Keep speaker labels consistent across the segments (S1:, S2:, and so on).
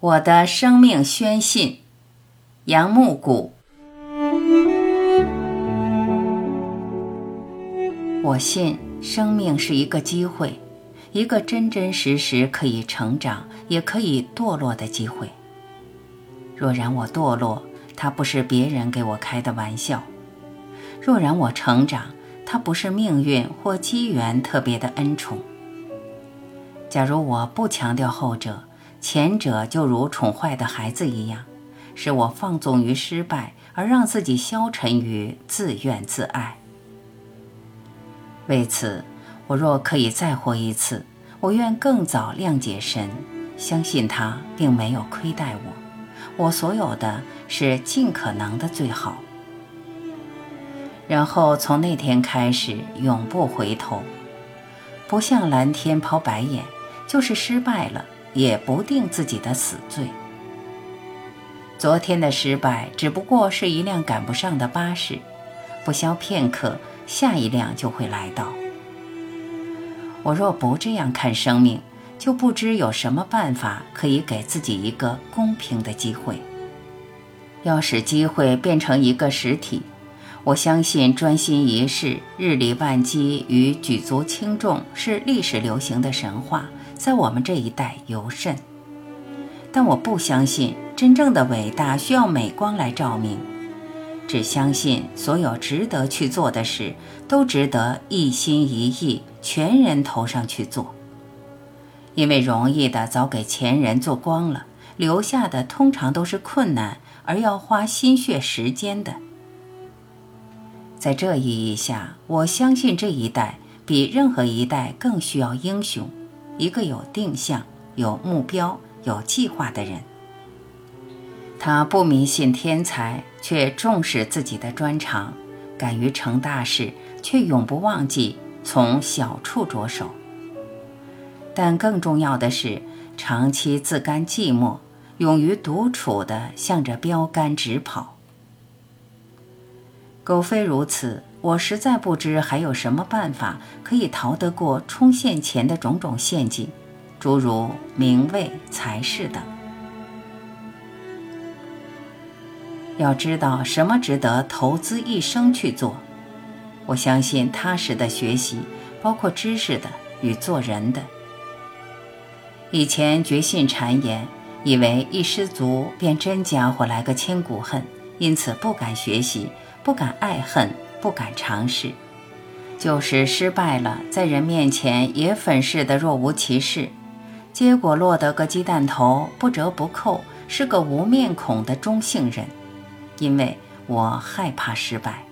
S1: 我的生命宣信，杨木谷。我信生命是一个机会，一个真真实实可以成长，也可以堕落的机会。若然我堕落，它不是别人给我开的玩笑；若然我成长，它不是命运或机缘特别的恩宠。假如我不强调后者。前者就如宠坏的孩子一样，使我放纵于失败，而让自己消沉于自怨自艾。为此，我若可以再活一次，我愿更早谅解神，相信他并没有亏待我。我所有的是尽可能的最好。然后从那天开始，永不回头，不向蓝天抛白眼，就是失败了。也不定自己的死罪。昨天的失败只不过是一辆赶不上的巴士，不消片刻，下一辆就会来到。我若不这样看生命，就不知有什么办法可以给自己一个公平的机会。要使机会变成一个实体，我相信专心一事、日理万机与举足轻重是历史流行的神话。在我们这一代尤甚，但我不相信真正的伟大需要美光来照明，只相信所有值得去做的事都值得一心一意、全人头上去做。因为容易的早给前人做光了，留下的通常都是困难而要花心血时间的。在这意义下，我相信这一代比任何一代更需要英雄。一个有定向、有目标、有计划的人，他不迷信天才，却重视自己的专长；敢于成大事，却永不忘记从小处着手。但更重要的是，长期自甘寂寞，勇于独处的向着标杆直跑。苟非如此。我实在不知还有什么办法可以逃得过冲线前的种种陷阱，诸如名位、财势等。要知道什么值得投资一生去做，我相信踏实的学习，包括知识的与做人的。以前绝信谗言，以为一失足便真家伙来个千古恨，因此不敢学习，不敢爱恨。不敢尝试，就是失败了，在人面前也粉饰的若无其事，结果落得个鸡蛋头，不折不扣，是个无面孔的中性人。因为我害怕失败。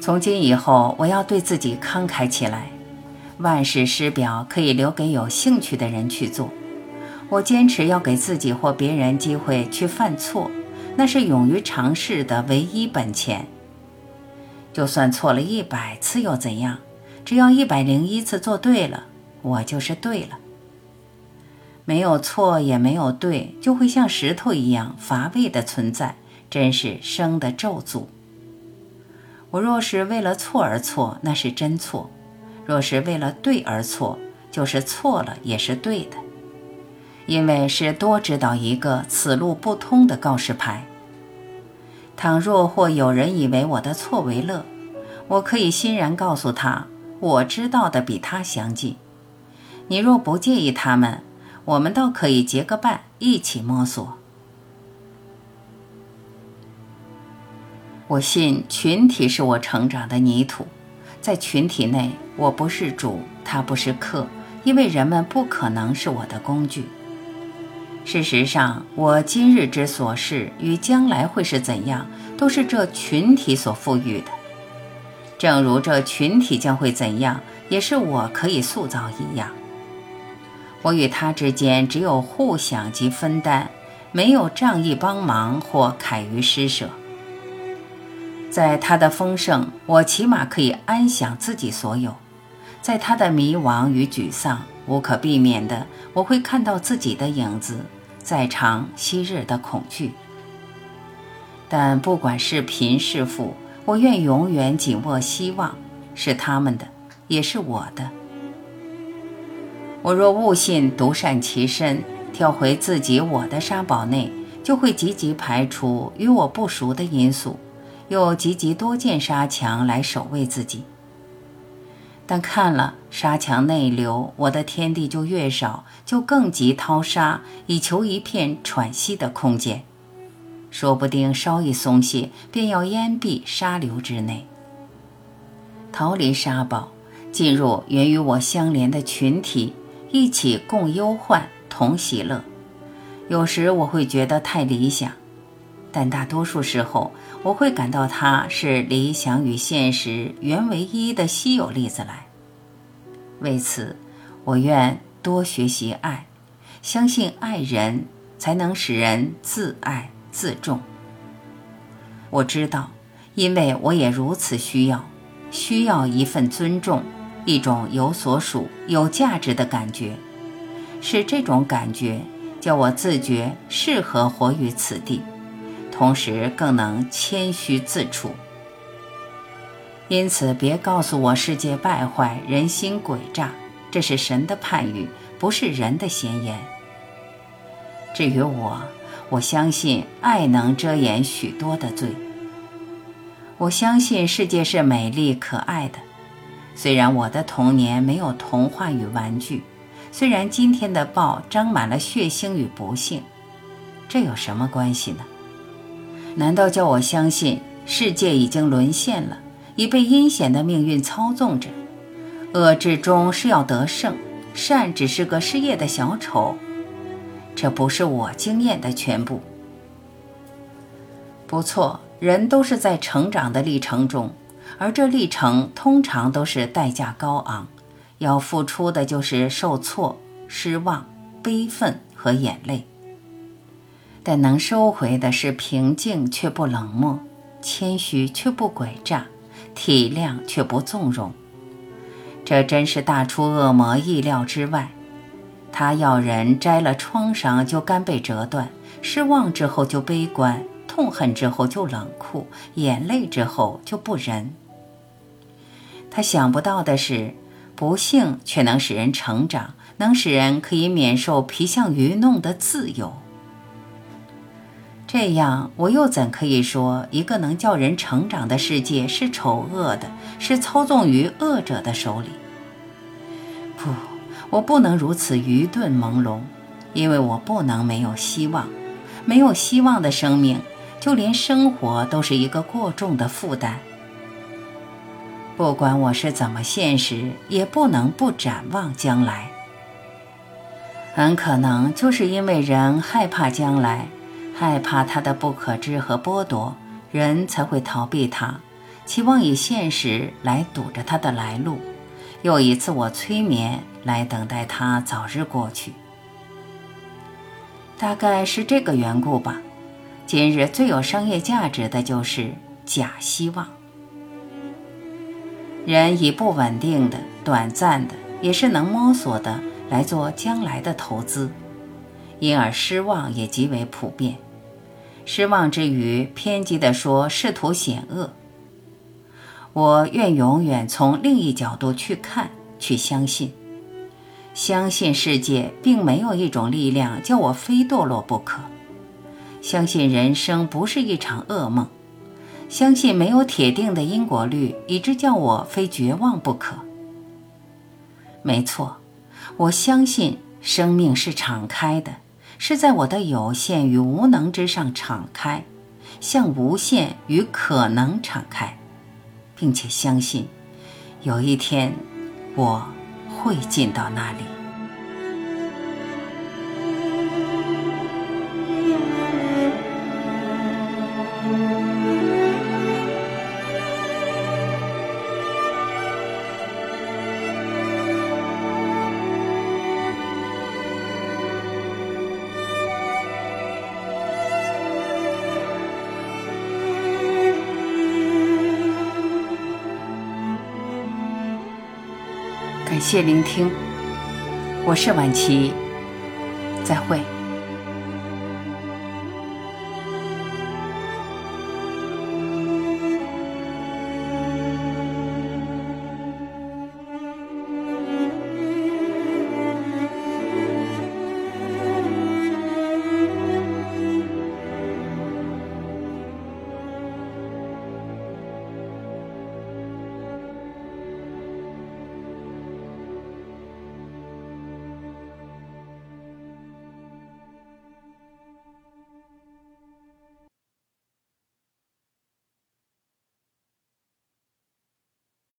S1: 从今以后，我要对自己慷慨起来，万事师表可以留给有兴趣的人去做。我坚持要给自己或别人机会去犯错。那是勇于尝试的唯一本钱。就算错了一百次又怎样？只要一百零一次做对了，我就是对了。没有错也没有对，就会像石头一样乏味的存在，真是生的咒诅。我若是为了错而错，那是真错；若是为了对而错，就是错了也是对的，因为是多知道一个此路不通的告示牌。倘若或有人以为我的错为乐，我可以欣然告诉他，我知道的比他详尽。你若不介意他们，我们倒可以结个伴，一起摸索。我信群体是我成长的泥土，在群体内，我不是主，他不是客，因为人们不可能是我的工具。事实上，我今日之所事与将来会是怎样，都是这群体所赋予的。正如这群体将会怎样，也是我可以塑造一样。我与他之间只有互享及分担，没有仗义帮忙或慨于施舍。在他的丰盛，我起码可以安享自己所有；在他的迷惘与沮丧，无可避免的，我会看到自己的影子，在尝昔日的恐惧。但不管是贫是富，我愿永远紧握希望，是他们的，也是我的。我若悟信独善其身，跳回自己我的沙堡内，就会积极排除与我不熟的因素，又积极多建沙墙来守卫自己。但看了沙墙内流，我的天地就越少，就更急掏沙，以求一片喘息的空间。说不定稍一松懈，便要淹蔽沙流之内，逃离沙堡，进入原与我相连的群体。一起共忧患，同喜乐。有时我会觉得太理想，但大多数时候我会感到它是理想与现实原为一的稀有例子来。为此，我愿多学习爱，相信爱人才能使人自爱自重。我知道，因为我也如此需要，需要一份尊重。一种有所属、有价值的感觉，是这种感觉叫我自觉适合活于此地，同时更能谦虚自处。因此，别告诉我世界败坏、人心诡诈，这是神的判语，不是人的闲言。至于我，我相信爱能遮掩许多的罪。我相信世界是美丽可爱的。虽然我的童年没有童话与玩具，虽然今天的报沾满了血腥与不幸，这有什么关系呢？难道叫我相信世界已经沦陷了，已被阴险的命运操纵着，恶至终是要得胜，善只是个失业的小丑？这不是我经验的全部。不错，人都是在成长的历程中。而这历程通常都是代价高昂，要付出的就是受挫、失望、悲愤和眼泪。但能收回的是平静却不冷漠，谦虚却不诡诈，体谅却不纵容。这真是大出恶魔意料之外。他要人摘了创伤就肝被折断，失望之后就悲观，痛恨之后就冷酷，眼泪之后就不仁。他想不到的是，不幸却能使人成长，能使人可以免受皮相愚弄的自由。这样，我又怎可以说一个能叫人成长的世界是丑恶的，是操纵于恶者的手里？不，我不能如此愚钝朦胧，因为我不能没有希望。没有希望的生命，就连生活都是一个过重的负担。不管我是怎么现实，也不能不展望将来。很可能就是因为人害怕将来，害怕他的不可知和剥夺，人才会逃避他，期望以现实来堵着他的来路，又以自我催眠来等待他早日过去。大概是这个缘故吧。今日最有商业价值的就是假希望。人以不稳定的、短暂的，也是能摸索的来做将来的投资，因而失望也极为普遍。失望之余，偏激地说仕途险恶。我愿永远从另一角度去看，去相信，相信世界并没有一种力量叫我非堕落不可，相信人生不是一场噩梦。相信没有铁定的因果律，以致叫我非绝望不可。没错，我相信生命是敞开的，是在我的有限与无能之上敞开，向无限与可能敞开，并且相信有一天我会进到那里。感谢聆听，我是晚琪，再会。